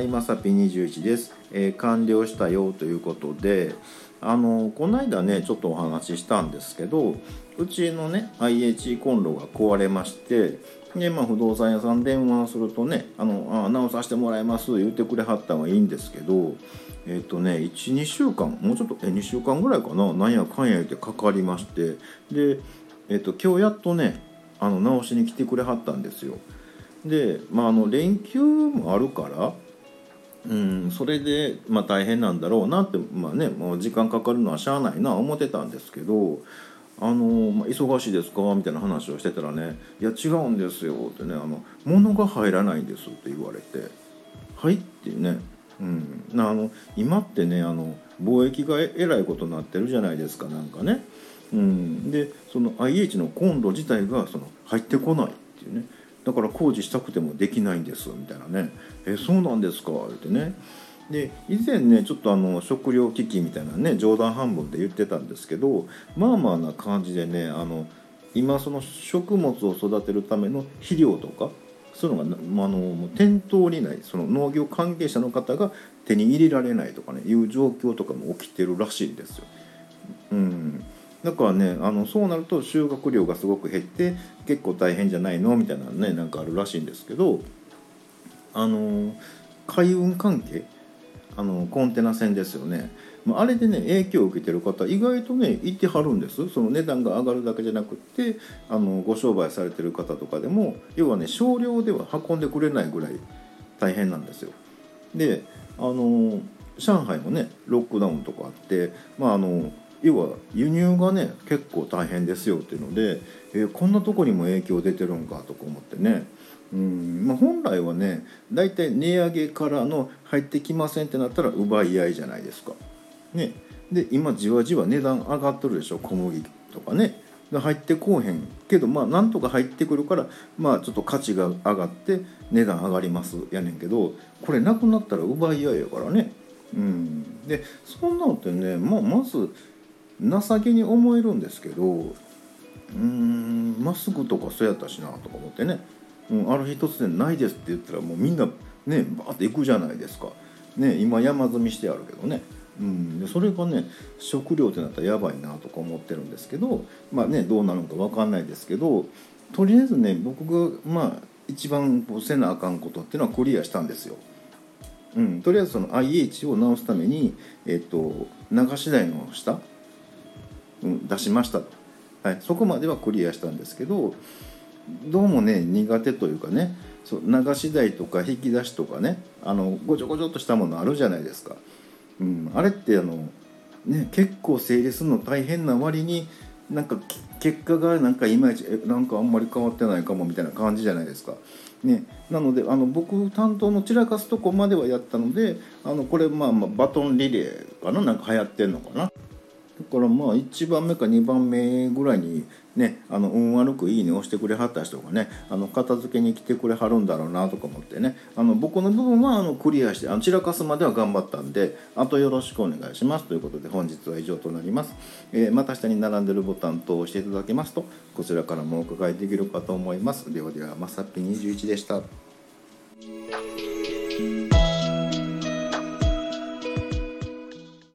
はい、まさぴ21です、えー完了したよということで、あのこの間ねちょっとお話ししたんですけど、うちのね IH コンロが壊れまして、でまあ不動産屋さん電話するとね、あのあ直させてもらいます言ってくれはったのはいいんですけど、えっ、とね1、2週間もうちょっとえ2週間ぐらいかな、なんやかんや言ってかかりまして、でえっ、と今日やっとねあの直しに来てくれはったんですよ。で、まあ、あの連休もあるから、うん、それで、まあ、大変なんだろうなって、まあね、もう時間かかるのはしゃあないな思ってたんですけど「あのまあ、忙しいですか?」みたいな話をしてたらね「いや違うんですよ」ってねあの「物が入らないんです」って言われて「はい」ってね、うん、なあの今ってねあの貿易がえらいことになってるじゃないですかなんかね。うん、でその IH のコンロ自体がその入ってこないっていうねだから工事したくてもできないんですみたいなね「えそうなんですか」ってね。で以前ねちょっとあの食料危機みたいなね冗談半分で言ってたんですけどまあまあな感じでねあの今その食物を育てるための肥料とかそういうのがまあの店頭にないその農業関係者の方が手に入れられないとかねいう状況とかも起きてるらしいんですよ。うん。だからねあのそうなると収穫量がすごく減って結構大変じゃないのみたいなねなんかあるらしいんですけどあの海運関係あのコンテナ船ですよねまああれでね影響を受けてる方意外とねいてはるんですその値段が上がるだけじゃなくってあのご商売されてる方とかでも要はね少量では運んでくれないぐらい大変なんですよ。であの上海もねロックダウンとかあってまああの要は輸入がね結構大変ですよっていうので、えーこんなとこにも影響出てるんかとか思ってねうん、まあ、本来はね大体値上げからの入ってきませんってなったら奪い合いじゃないですか。ね、で今じわじわ値段上がってるでしょ小麦とかね入ってこうへんけどまあなんとか入ってくるからまあちょっと価値が上がって値段上がりますやねんけどこれなくなったら奪い合いやからね。うん、でそんなのってね、まあ、まず情けに思えるんですけどうーんマスクとかそうやったしなとか思ってね、うん、ある日突然「ないです」って言ったらもうみんなねバーって行くじゃないですか、ね、今山積みしてあるけどね、うん、でそれがね食料ってなったらやばいなとか思ってるんですけどまあねどうなるのか分かんないですけどとりあえずね僕がまあ一番こうせなあかんことっていうのはクリアしたんですよ。うん、とりあえずその IH を直すために、えっと、流し台の下、出しました。と、はい、そこまではクリアしたんですけどどうもね苦手というかねそう流し台とか引き出しとかねあのごちょごちょっとしたものあるじゃないですか、うん、あれってあの、ね、結構整理するの大変な割になんか結果がなんかいまいちえなんかあんまり変わってないかもみたいな感じじゃないですか。ね、なのであの僕担当の散らかすとこまではやったのであのこれまあまあバトンリレーかな？なんか流行ってんのかな？からまあ1番目か2番目ぐらいにねあの運悪く「いいね」押してくれはった人がねあの片付けに来てくれはるんだろうなとか思ってね。あの僕の部分はあのクリアしてあの散らかすまでは頑張ったんであとよろしくお願いします。ということで本日は以上となります、えーまた下に並んでるボタンと押していただけますとこちらからもお伺いできるかと思います。ではではまさっぴ21でした。